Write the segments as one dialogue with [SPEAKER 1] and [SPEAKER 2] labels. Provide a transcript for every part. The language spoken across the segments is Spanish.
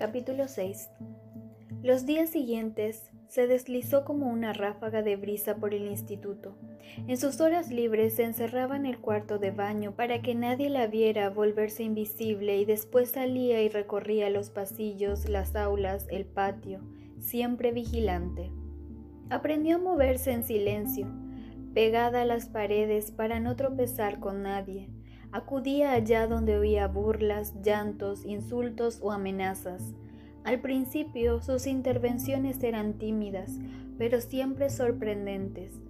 [SPEAKER 1] Capítulo 6 Los días siguientes se deslizó como una ráfaga de brisa por el instituto. En sus horas libres se encerraba en el cuarto de baño para que nadie la viera volverse invisible y después salía y recorría los pasillos, las aulas, el patio, siempre vigilante. Aprendió a moverse en silencio, pegada a las paredes para no tropezar con nadie Acudía allá donde oía burlas, llantos, insultos o amenazas. Al principio sus intervenciones eran tímidas, pero siempre sorprendentes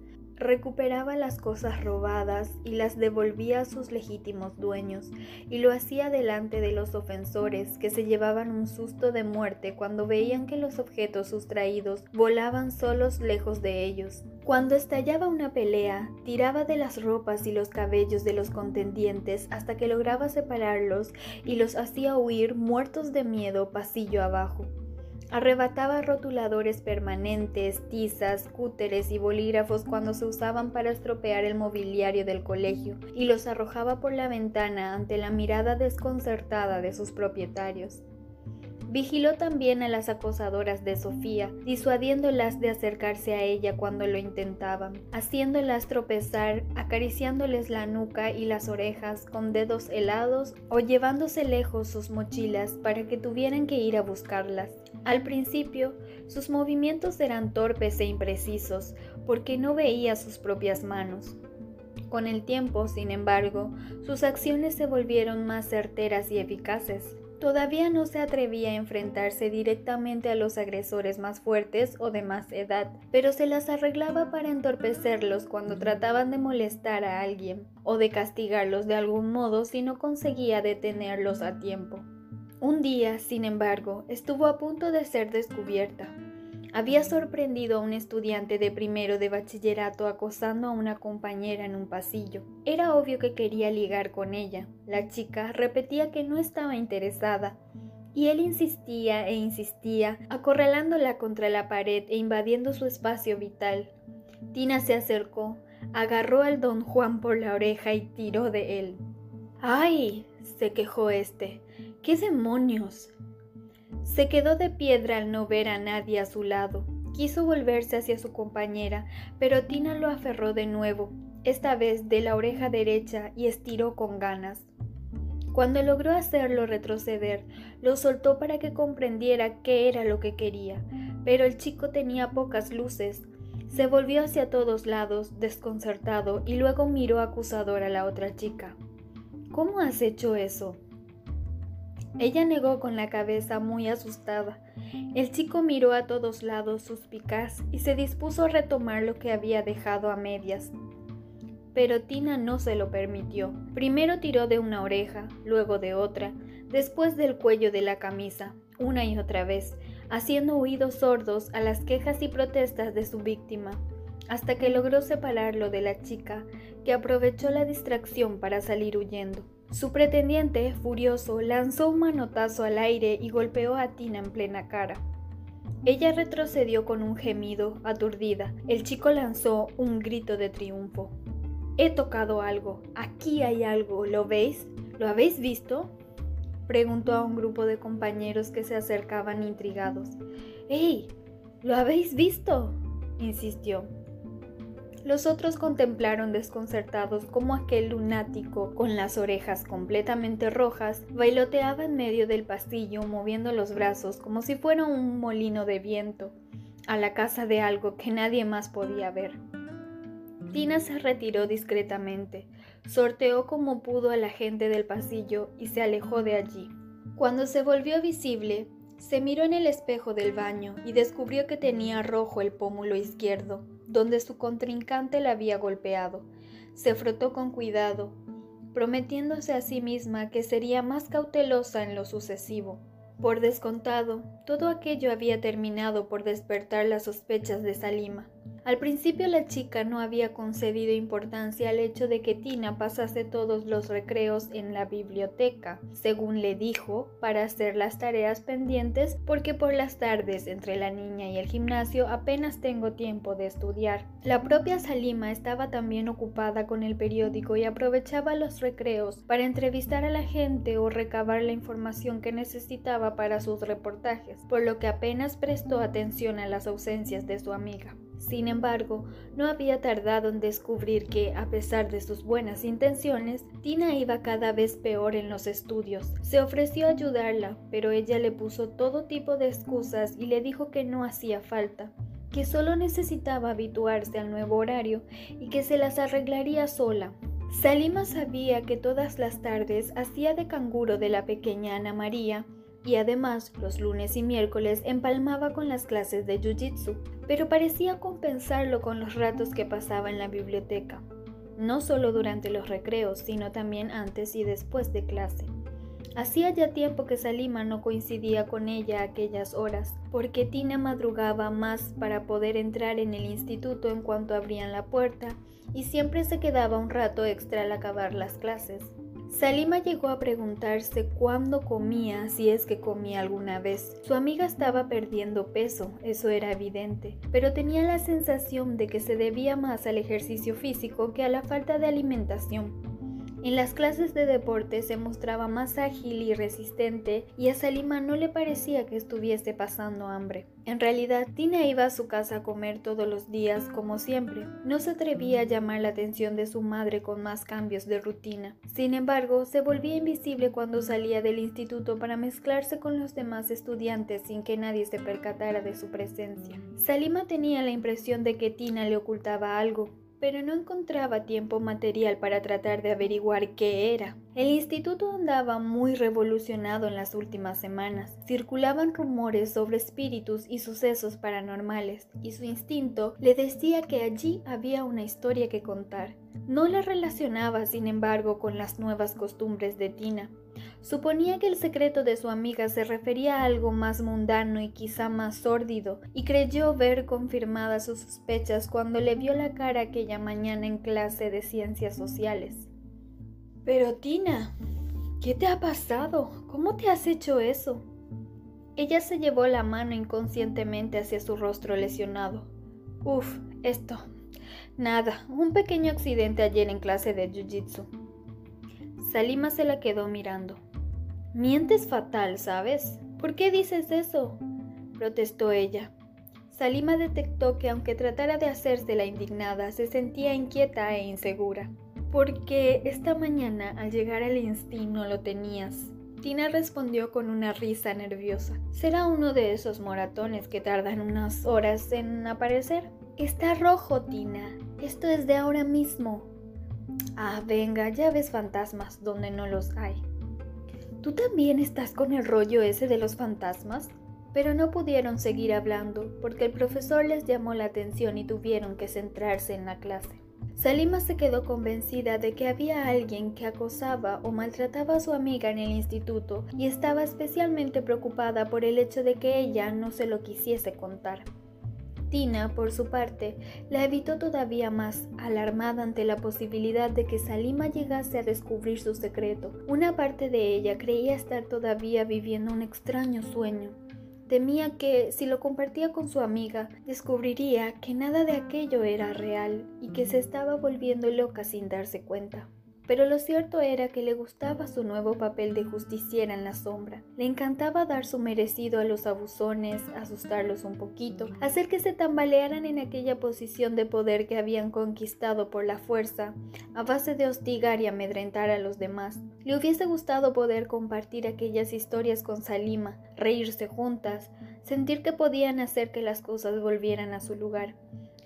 [SPEAKER 1] recuperaba las cosas robadas y las devolvía a sus legítimos dueños, y lo hacía delante de los ofensores, que se llevaban un susto de muerte cuando veían que los objetos sustraídos volaban solos lejos de ellos. Cuando estallaba una pelea, tiraba de las ropas y los cabellos de los contendientes hasta que lograba separarlos y los hacía huir muertos de miedo pasillo abajo. Arrebataba rotuladores permanentes, tizas, cúteres y bolígrafos cuando se usaban para estropear el mobiliario del colegio y los arrojaba por la ventana ante la mirada desconcertada de sus propietarios. Vigiló también a las acosadoras de Sofía, disuadiéndolas de acercarse a ella cuando lo intentaban, haciéndolas tropezar, acariciándoles la nuca y las orejas con dedos helados o llevándose lejos sus mochilas para que tuvieran que ir a buscarlas. Al principio, sus movimientos eran torpes e imprecisos, porque no veía sus propias manos. Con el tiempo, sin embargo, sus acciones se volvieron más certeras y eficaces. Todavía no se atrevía a enfrentarse directamente a los agresores más fuertes o de más edad, pero se las arreglaba para entorpecerlos cuando trataban de molestar a alguien o de castigarlos de algún modo si no conseguía detenerlos a tiempo. Un día, sin embargo, estuvo a punto de ser descubierta. Había sorprendido a un estudiante de primero de bachillerato acosando a una compañera en un pasillo. Era obvio que quería ligar con ella. La chica repetía que no estaba interesada, y él insistía e insistía, acorralándola contra la pared e invadiendo su espacio vital. Tina se acercó, agarró al don Juan por la oreja y tiró de él. ¡Ay! se quejó este. ¿Qué demonios? Se quedó de piedra al no ver a nadie a su lado. Quiso volverse hacia su compañera, pero Tina lo aferró de nuevo, esta vez de la oreja derecha, y estiró con ganas. Cuando logró hacerlo retroceder, lo soltó para que comprendiera qué era lo que quería, pero el chico tenía pocas luces. Se volvió hacia todos lados, desconcertado, y luego miró acusador a la otra chica. ¿Cómo has hecho eso? Ella negó con la cabeza muy asustada. El chico miró a todos lados suspicaz y se dispuso a retomar lo que había dejado a medias. Pero Tina no se lo permitió. Primero tiró de una oreja, luego de otra, después del cuello de la camisa, una y otra vez, haciendo oídos sordos a las quejas y protestas de su víctima, hasta que logró separarlo de la chica, que aprovechó la distracción para salir huyendo. Su pretendiente, furioso, lanzó un manotazo al aire y golpeó a Tina en plena cara. Ella retrocedió con un gemido, aturdida. El chico lanzó un grito de triunfo. He tocado algo. Aquí hay algo. ¿Lo veis? ¿Lo habéis visto? Preguntó a un grupo de compañeros que se acercaban intrigados. ¡Ey! ¿Lo habéis visto? insistió. Los otros contemplaron desconcertados cómo aquel lunático, con las orejas completamente rojas, bailoteaba en medio del pasillo moviendo los brazos como si fuera un molino de viento, a la casa de algo que nadie más podía ver. Tina se retiró discretamente, sorteó como pudo a la gente del pasillo y se alejó de allí. Cuando se volvió visible, se miró en el espejo del baño y descubrió que tenía rojo el pómulo izquierdo, donde su contrincante la había golpeado. Se frotó con cuidado, prometiéndose a sí misma que sería más cautelosa en lo sucesivo. Por descontado, todo aquello había terminado por despertar las sospechas de Salima. Al principio la chica no había concedido importancia al hecho de que Tina pasase todos los recreos en la biblioteca, según le dijo, para hacer las tareas pendientes porque por las tardes entre la niña y el gimnasio apenas tengo tiempo de estudiar. La propia Salima estaba también ocupada con el periódico y aprovechaba los recreos para entrevistar a la gente o recabar la información que necesitaba para sus reportajes, por lo que apenas prestó atención a las ausencias de su amiga. Sin embargo, no había tardado en descubrir que, a pesar de sus buenas intenciones, Tina iba cada vez peor en los estudios. Se ofreció ayudarla, pero ella le puso todo tipo de excusas y le dijo que no hacía falta, que solo necesitaba habituarse al nuevo horario y que se las arreglaría sola. Salima sabía que todas las tardes hacía de canguro de la pequeña Ana María y además los lunes y miércoles empalmaba con las clases de Jiu-Jitsu, pero parecía compensarlo con los ratos que pasaba en la biblioteca, no solo durante los recreos, sino también antes y después de clase. Hacía ya tiempo que Salima no coincidía con ella aquellas horas, porque Tina madrugaba más para poder entrar en el instituto en cuanto abrían la puerta, y siempre se quedaba un rato extra al acabar las clases. Salima llegó a preguntarse cuándo comía, si es que comía alguna vez. Su amiga estaba perdiendo peso, eso era evidente, pero tenía la sensación de que se debía más al ejercicio físico que a la falta de alimentación. En las clases de deporte se mostraba más ágil y resistente y a Salima no le parecía que estuviese pasando hambre. En realidad, Tina iba a su casa a comer todos los días como siempre. No se atrevía a llamar la atención de su madre con más cambios de rutina. Sin embargo, se volvía invisible cuando salía del instituto para mezclarse con los demás estudiantes sin que nadie se percatara de su presencia. Salima tenía la impresión de que Tina le ocultaba algo, pero no encontraba tiempo material para tratar de averiguar qué era. El instituto andaba muy revolucionado en las últimas semanas. Circulaban rumores sobre espíritus y sucesos paranormales, y su instinto le decía que allí había una historia que contar. No la relacionaba, sin embargo, con las nuevas costumbres de Tina. Suponía que el secreto de su amiga se refería a algo más mundano y quizá más sórdido, y creyó ver confirmadas sus sospechas cuando le vio la cara aquella mañana en clase de ciencias sociales. Pero Tina, ¿qué te ha pasado? ¿Cómo te has hecho eso? Ella se llevó la mano inconscientemente hacia su rostro lesionado. Uf, esto. Nada, un pequeño accidente ayer en clase de Jiu-Jitsu. Salima se la quedó mirando. Mientes fatal, ¿sabes? ¿Por qué dices eso? protestó ella. Salima detectó que aunque tratara de hacerse la indignada, se sentía inquieta e insegura. Porque esta mañana al llegar al instinto no lo tenías. Tina respondió con una risa nerviosa. ¿Será uno de esos moratones que tardan unas horas en aparecer? Está rojo, Tina. Esto es de ahora mismo. Ah, venga, ya ves fantasmas donde no los hay. ¿Tú también estás con el rollo ese de los fantasmas? Pero no pudieron seguir hablando porque el profesor les llamó la atención y tuvieron que centrarse en la clase. Salima se quedó convencida de que había alguien que acosaba o maltrataba a su amiga en el instituto y estaba especialmente preocupada por el hecho de que ella no se lo quisiese contar. Tina, por su parte, la evitó todavía más, alarmada ante la posibilidad de que Salima llegase a descubrir su secreto. Una parte de ella creía estar todavía viviendo un extraño sueño. Temía que, si lo compartía con su amiga, descubriría que nada de aquello era real y que se estaba volviendo loca sin darse cuenta. Pero lo cierto era que le gustaba su nuevo papel de justiciera en la sombra. Le encantaba dar su merecido a los abusones, asustarlos un poquito, hacer que se tambalearan en aquella posición de poder que habían conquistado por la fuerza, a base de hostigar y amedrentar a los demás. Le hubiese gustado poder compartir aquellas historias con Salima, reírse juntas, sentir que podían hacer que las cosas volvieran a su lugar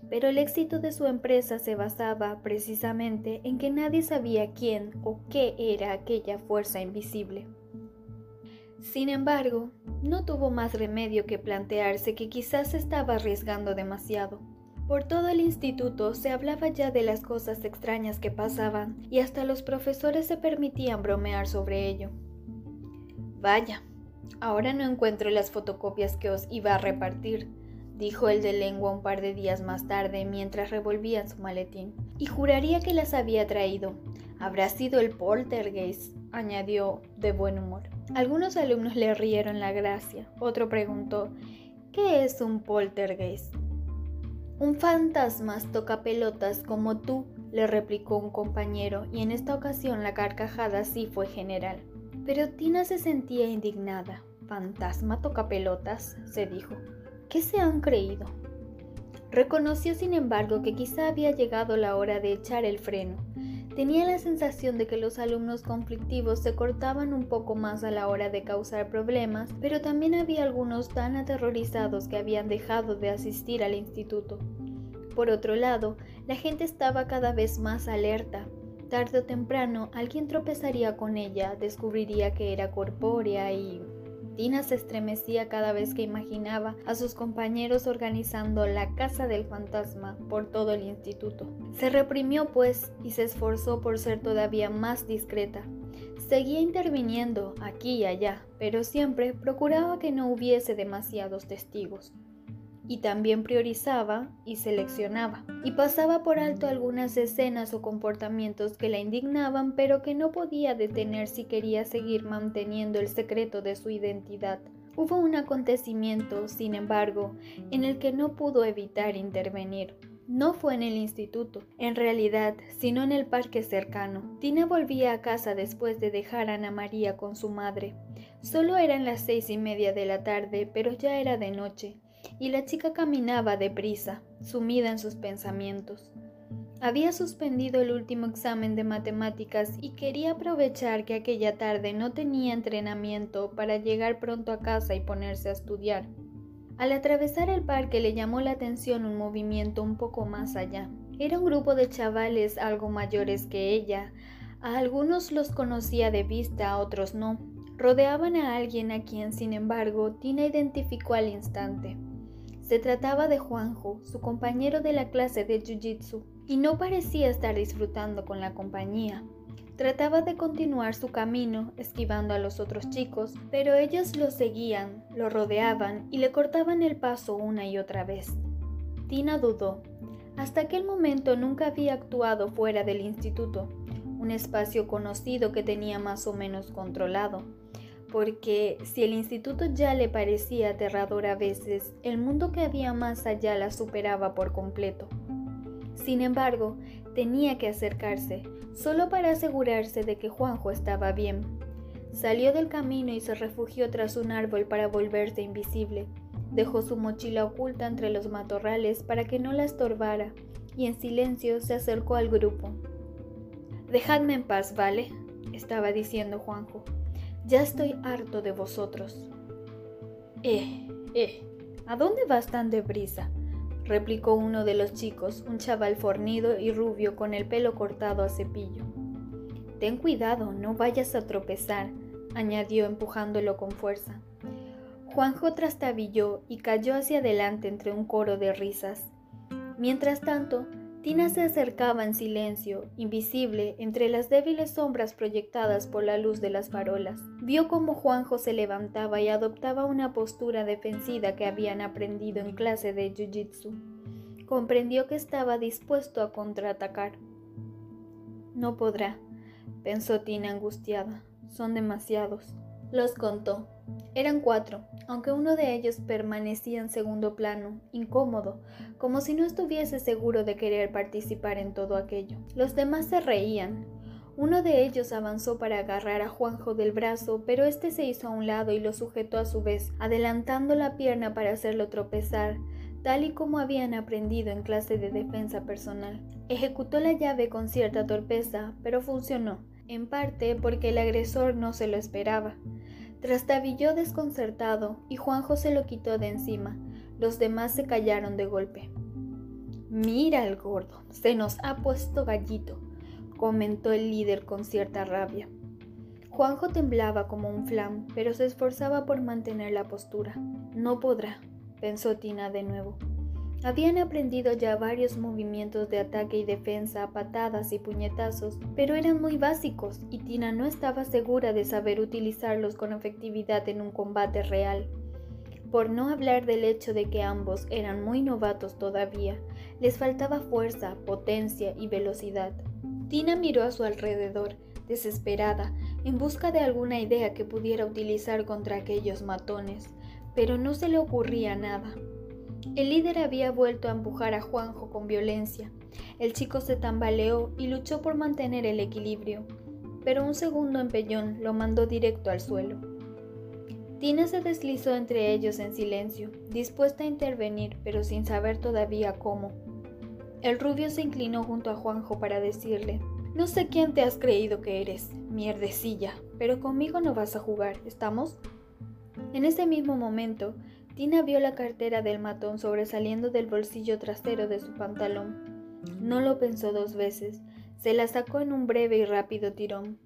[SPEAKER 1] pero el éxito de su empresa se basaba precisamente en que nadie sabía quién o qué era aquella fuerza invisible. Sin embargo, no tuvo más remedio que plantearse que quizás estaba arriesgando demasiado. Por todo el instituto se hablaba ya de las cosas extrañas que pasaban y hasta los profesores se permitían bromear sobre ello. Vaya, ahora no encuentro las fotocopias que os iba a repartir, dijo el de lengua un par de días más tarde mientras revolvía su maletín. Y juraría que las había traído. Habrá sido el poltergeist, añadió de buen humor. Algunos alumnos le rieron la gracia. Otro preguntó, ¿qué es un poltergeist? Un fantasma toca pelotas como tú, le replicó un compañero, y en esta ocasión la carcajada sí fue general. Pero Tina se sentía indignada. ¿Fantasma toca pelotas? se dijo. ¿Qué se han creído? Reconoció, sin embargo, que quizá había llegado la hora de echar el freno. Tenía la sensación de que los alumnos conflictivos se cortaban un poco más a la hora de causar problemas, pero también había algunos tan aterrorizados que habían dejado de asistir al instituto. Por otro lado, la gente estaba cada vez más alerta. Tarde o temprano alguien tropezaría con ella, descubriría que era corpórea y Tina se estremecía cada vez que imaginaba a sus compañeros organizando la Casa del Fantasma por todo el instituto. Se reprimió pues y se esforzó por ser todavía más discreta. Seguía interviniendo aquí y allá, pero siempre procuraba que no hubiese demasiados testigos y también priorizaba y seleccionaba, y pasaba por alto algunas escenas o comportamientos que la indignaban, pero que no podía detener si quería seguir manteniendo el secreto de su identidad. Hubo un acontecimiento, sin embargo, en el que no pudo evitar intervenir. No fue en el instituto, en realidad, sino en el parque cercano. Tina volvía a casa después de dejar a Ana María con su madre. Solo eran las seis y media de la tarde, pero ya era de noche y la chica caminaba deprisa, sumida en sus pensamientos. Había suspendido el último examen de matemáticas y quería aprovechar que aquella tarde no tenía entrenamiento para llegar pronto a casa y ponerse a estudiar. Al atravesar el parque le llamó la atención un movimiento un poco más allá. Era un grupo de chavales algo mayores que ella. A algunos los conocía de vista, a otros no. Rodeaban a alguien a quien, sin embargo, Tina identificó al instante. Se trataba de Juanjo, su compañero de la clase de Jiu-Jitsu, y no parecía estar disfrutando con la compañía. Trataba de continuar su camino, esquivando a los otros chicos, pero ellos lo seguían, lo rodeaban y le cortaban el paso una y otra vez. Tina dudó. Hasta aquel momento nunca había actuado fuera del instituto, un espacio conocido que tenía más o menos controlado porque si el instituto ya le parecía aterrador a veces, el mundo que había más allá la superaba por completo. Sin embargo, tenía que acercarse, solo para asegurarse de que Juanjo estaba bien. Salió del camino y se refugió tras un árbol para volverse invisible. Dejó su mochila oculta entre los matorrales para que no la estorbara y en silencio se acercó al grupo. Dejadme en paz, ¿vale? estaba diciendo Juanjo. Ya estoy harto de vosotros. Eh, eh, ¿a dónde vas tan deprisa? replicó uno de los chicos, un chaval fornido y rubio con el pelo cortado a cepillo. Ten cuidado, no vayas a tropezar, añadió empujándolo con fuerza. Juanjo trastabilló y cayó hacia adelante entre un coro de risas. Mientras tanto, Tina se acercaba en silencio, invisible, entre las débiles sombras proyectadas por la luz de las farolas. Vio cómo Juanjo se levantaba y adoptaba una postura defensiva que habían aprendido en clase de Jiu-Jitsu. Comprendió que estaba dispuesto a contraatacar. No podrá, pensó Tina angustiada. Son demasiados. Los contó. Eran cuatro, aunque uno de ellos permanecía en segundo plano, incómodo, como si no estuviese seguro de querer participar en todo aquello. Los demás se reían. Uno de ellos avanzó para agarrar a Juanjo del brazo, pero éste se hizo a un lado y lo sujetó a su vez, adelantando la pierna para hacerlo tropezar, tal y como habían aprendido en clase de defensa personal. Ejecutó la llave con cierta torpeza, pero funcionó, en parte porque el agresor no se lo esperaba. Trastabilló desconcertado y Juanjo se lo quitó de encima. Los demás se callaron de golpe. Mira el gordo, se nos ha puesto gallito, comentó el líder con cierta rabia. Juanjo temblaba como un flam, pero se esforzaba por mantener la postura. No podrá, pensó Tina de nuevo. Habían aprendido ya varios movimientos de ataque y defensa, patadas y puñetazos, pero eran muy básicos y Tina no estaba segura de saber utilizarlos con efectividad en un combate real. Por no hablar del hecho de que ambos eran muy novatos todavía, les faltaba fuerza, potencia y velocidad. Tina miró a su alrededor, desesperada, en busca de alguna idea que pudiera utilizar contra aquellos matones, pero no se le ocurría nada. El líder había vuelto a empujar a Juanjo con violencia. El chico se tambaleó y luchó por mantener el equilibrio, pero un segundo empellón lo mandó directo al suelo. Tina se deslizó entre ellos en silencio, dispuesta a intervenir, pero sin saber todavía cómo. El rubio se inclinó junto a Juanjo para decirle, no sé quién te has creído que eres, mierdecilla, pero conmigo no vas a jugar, ¿estamos? En ese mismo momento, Tina vio la cartera del matón sobresaliendo del bolsillo trasero de su pantalón. No lo pensó dos veces, se la sacó en un breve y rápido tirón.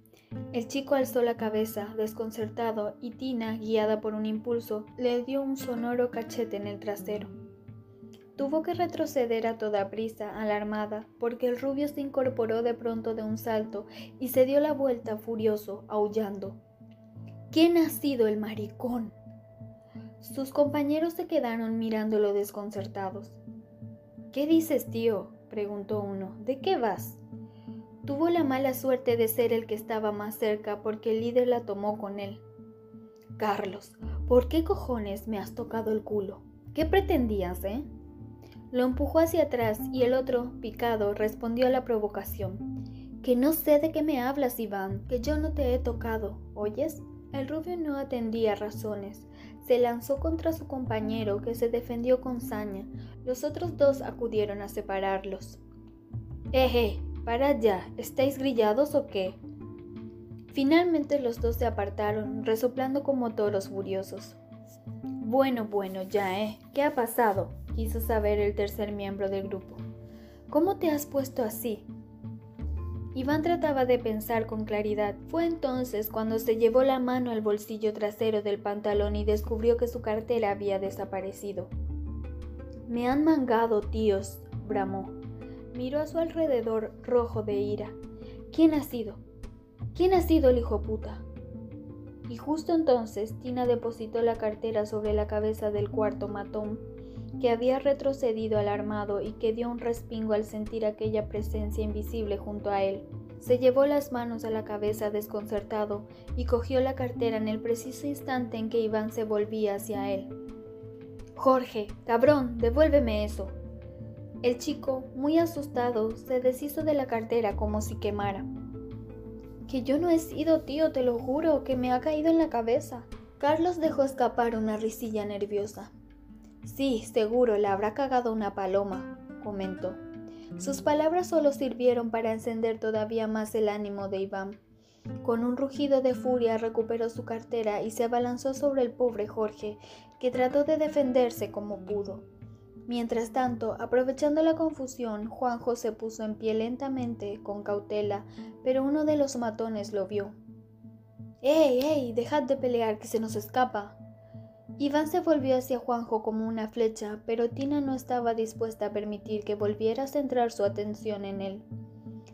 [SPEAKER 1] El chico alzó la cabeza, desconcertado, y Tina, guiada por un impulso, le dio un sonoro cachete en el trasero. Tuvo que retroceder a toda prisa, alarmada, porque el rubio se incorporó de pronto de un salto y se dio la vuelta furioso, aullando. ¿Quién ha sido el maricón? Sus compañeros se quedaron mirándolo desconcertados. ¿Qué dices, tío? preguntó uno. ¿De qué vas? Tuvo la mala suerte de ser el que estaba más cerca porque el líder la tomó con él. Carlos, ¿por qué cojones me has tocado el culo? ¿Qué pretendías, eh? Lo empujó hacia atrás y el otro, picado, respondió a la provocación. Que no sé de qué me hablas, Iván, que yo no te he tocado, ¿oyes? El rubio no atendía razones. Se lanzó contra su compañero, que se defendió con saña. Los otros dos acudieron a separarlos. Eje, para ya, ¿estáis grillados o qué? Finalmente los dos se apartaron, resoplando como toros furiosos. Bueno, bueno, ya, ¿eh? ¿Qué ha pasado? quiso saber el tercer miembro del grupo. ¿Cómo te has puesto así? Iván trataba de pensar con claridad. Fue entonces cuando se llevó la mano al bolsillo trasero del pantalón y descubrió que su cartera había desaparecido. Me han mangado, tíos, bramó. Miró a su alrededor rojo de ira. ¿Quién ha sido? ¿Quién ha sido el hijo puta? Y justo entonces Tina depositó la cartera sobre la cabeza del cuarto matón, que había retrocedido alarmado y que dio un respingo al sentir aquella presencia invisible junto a él. Se llevó las manos a la cabeza desconcertado y cogió la cartera en el preciso instante en que Iván se volvía hacia él. Jorge, cabrón, devuélveme eso. El chico, muy asustado, se deshizo de la cartera como si quemara. Que yo no he sido tío, te lo juro, que me ha caído en la cabeza. Carlos dejó escapar una risilla nerviosa. Sí, seguro, le habrá cagado una paloma, comentó. Sus palabras solo sirvieron para encender todavía más el ánimo de Iván. Con un rugido de furia recuperó su cartera y se abalanzó sobre el pobre Jorge, que trató de defenderse como pudo. Mientras tanto, aprovechando la confusión, Juanjo se puso en pie lentamente, con cautela, pero uno de los matones lo vio. ¡Ey, ey! Dejad de pelear, que se nos escapa, Iván se volvió hacia Juanjo como una flecha, pero Tina no estaba dispuesta a permitir que volviera a centrar su atención en él.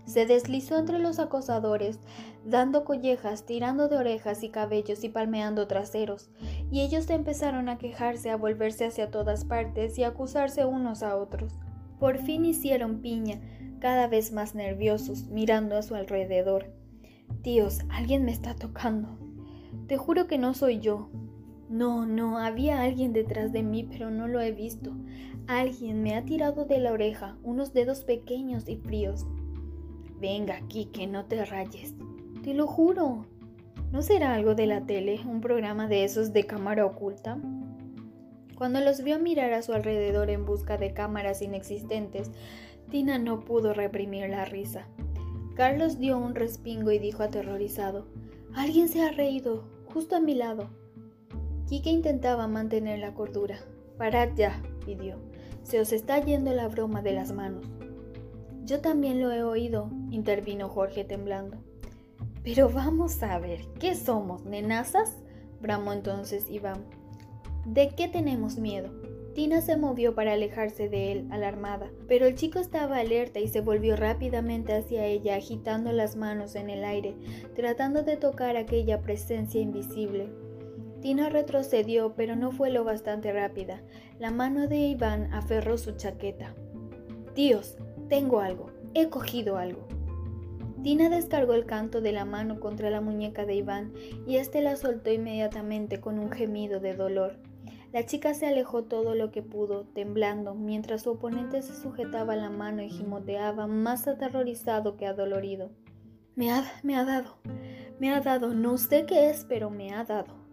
[SPEAKER 1] Se deslizó entre los acosadores, dando collejas, tirando de orejas y cabellos y palmeando traseros, y ellos empezaron a quejarse, a volverse hacia todas partes y a acusarse unos a otros. Por fin hicieron piña, cada vez más nerviosos, mirando a su alrededor. Dios, alguien me está tocando. Te juro que no soy yo, no, no, había alguien detrás de mí, pero no lo he visto. Alguien me ha tirado de la oreja, unos dedos pequeños y fríos. Venga aquí, que no te rayes. Te lo juro. ¿No será algo de la tele, un programa de esos de cámara oculta? Cuando los vio mirar a su alrededor en busca de cámaras inexistentes, Tina no pudo reprimir la risa. Carlos dio un respingo y dijo aterrorizado, Alguien se ha reído, justo a mi lado. Kike intentaba mantener la cordura. Parad ya, pidió. Se os está yendo la broma de las manos. Yo también lo he oído, intervino Jorge temblando. Pero vamos a ver, ¿qué somos, nenazas? bramó entonces Iván. ¿De qué tenemos miedo? Tina se movió para alejarse de él, alarmada, pero el chico estaba alerta y se volvió rápidamente hacia ella, agitando las manos en el aire, tratando de tocar aquella presencia invisible. Tina retrocedió, pero no fue lo bastante rápida. La mano de Iván aferró su chaqueta. Dios, tengo algo, he cogido algo. Tina descargó el canto de la mano contra la muñeca de Iván y éste la soltó inmediatamente con un gemido de dolor. La chica se alejó todo lo que pudo, temblando, mientras su oponente se sujetaba la mano y gimoteaba, más aterrorizado que adolorido. Me ha, me ha dado, me ha dado, no sé qué es, pero me ha dado.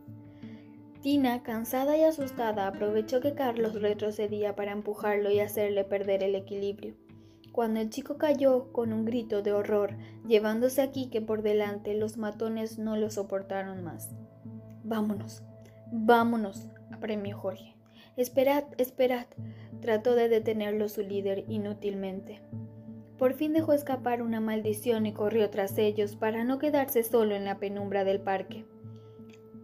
[SPEAKER 1] Tina, cansada y asustada, aprovechó que Carlos retrocedía para empujarlo y hacerle perder el equilibrio. Cuando el chico cayó con un grito de horror, llevándose a Quique por delante, los matones no lo soportaron más. Vámonos, vámonos, apremió Jorge. Esperad, esperad, trató de detenerlo su líder inútilmente. Por fin dejó escapar una maldición y corrió tras ellos para no quedarse solo en la penumbra del parque.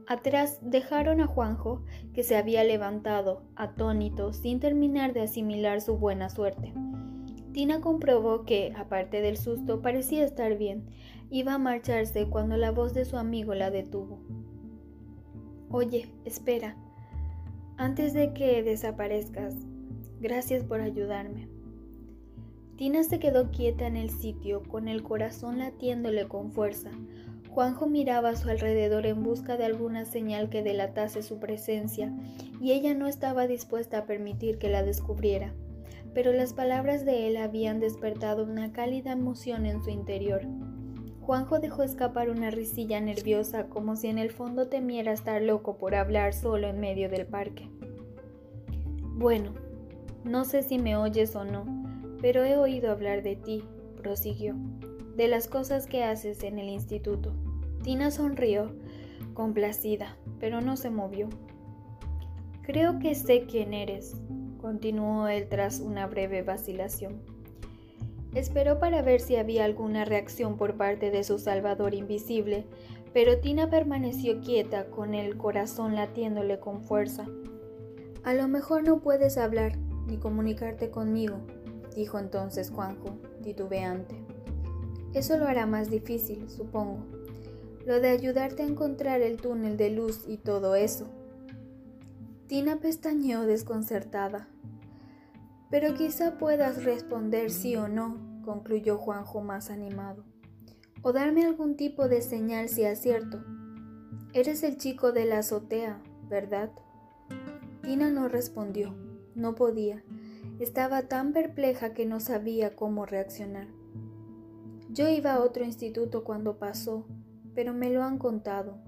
[SPEAKER 1] Atrás dejaron a Juanjo, que se había levantado, atónito, sin terminar de asimilar su buena suerte. Tina comprobó que, aparte del susto, parecía estar bien. Iba a marcharse cuando la voz de su amigo la detuvo. Oye, espera. Antes de que desaparezcas, gracias por ayudarme. Tina se quedó quieta en el sitio, con el corazón latiéndole con fuerza. Juanjo miraba a su alrededor en busca de alguna señal que delatase su presencia, y ella no estaba dispuesta a permitir que la descubriera. Pero las palabras de él habían despertado una cálida emoción en su interior. Juanjo dejó escapar una risilla nerviosa como si en el fondo temiera estar loco por hablar solo en medio del parque. Bueno, no sé si me oyes o no, pero he oído hablar de ti, prosiguió, de las cosas que haces en el instituto. Tina sonrió, complacida, pero no se movió. Creo que sé quién eres, continuó él tras una breve vacilación. Esperó para ver si había alguna reacción por parte de su salvador invisible, pero Tina permaneció quieta, con el corazón latiéndole con fuerza. A lo mejor no puedes hablar ni comunicarte conmigo, dijo entonces Juanjo, titubeante. Eso lo hará más difícil, supongo lo de ayudarte a encontrar el túnel de luz y todo eso. Tina pestañeó desconcertada. Pero quizá puedas responder sí o no, concluyó Juanjo más animado. O darme algún tipo de señal si acierto. Eres el chico de la azotea, ¿verdad? Tina no respondió. No podía. Estaba tan perpleja que no sabía cómo reaccionar. Yo iba a otro instituto cuando pasó, pero me lo han contado.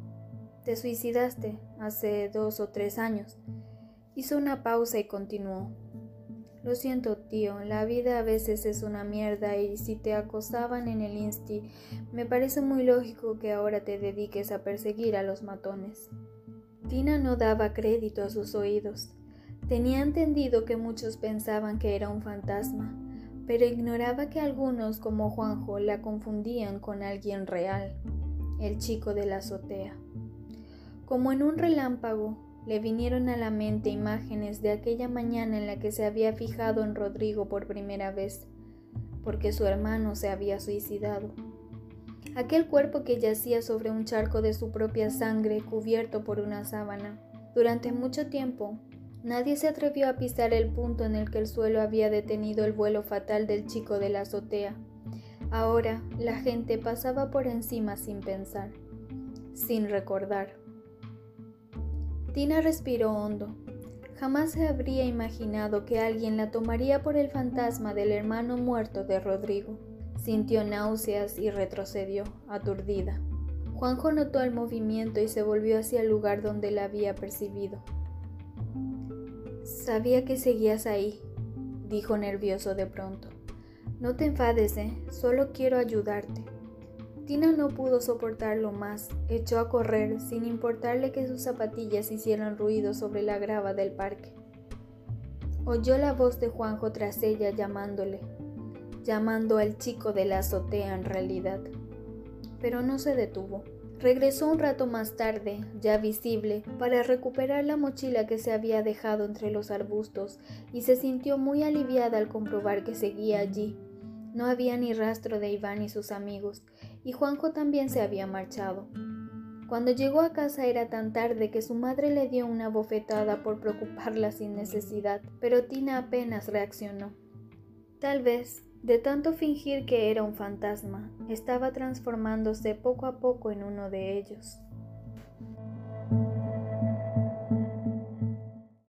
[SPEAKER 1] Te suicidaste hace dos o tres años. Hizo una pausa y continuó. Lo siento, tío, la vida a veces es una mierda y si te acosaban en el insti, me parece muy lógico que ahora te dediques a perseguir a los matones. Tina no daba crédito a sus oídos. Tenía entendido que muchos pensaban que era un fantasma, pero ignoraba que algunos, como Juanjo, la confundían con alguien real el chico de la azotea. Como en un relámpago, le vinieron a la mente imágenes de aquella mañana en la que se había fijado en Rodrigo por primera vez, porque su hermano se había suicidado. Aquel cuerpo que yacía sobre un charco de su propia sangre cubierto por una sábana. Durante mucho tiempo, nadie se atrevió a pisar el punto en el que el suelo había detenido el vuelo fatal del chico de la azotea. Ahora la gente pasaba por encima sin pensar, sin recordar. Tina respiró hondo. Jamás se habría imaginado que alguien la tomaría por el fantasma del hermano muerto de Rodrigo. Sintió náuseas y retrocedió, aturdida. Juanjo notó el movimiento y se volvió hacia el lugar donde la había percibido. Sabía que seguías ahí, dijo nervioso de pronto. No te enfades, ¿eh? Solo quiero ayudarte. Tina no pudo soportarlo más, echó a correr sin importarle que sus zapatillas hicieran ruido sobre la grava del parque. Oyó la voz de Juanjo tras ella llamándole, llamando al chico de la azotea en realidad. Pero no se detuvo. Regresó un rato más tarde, ya visible, para recuperar la mochila que se había dejado entre los arbustos y se sintió muy aliviada al comprobar que seguía allí, no había ni rastro de Iván y sus amigos, y Juanjo también se había marchado. Cuando llegó a casa era tan tarde que su madre le dio una bofetada por preocuparla sin necesidad, pero Tina apenas reaccionó. Tal vez, de tanto fingir que era un fantasma, estaba transformándose poco a poco en uno de ellos.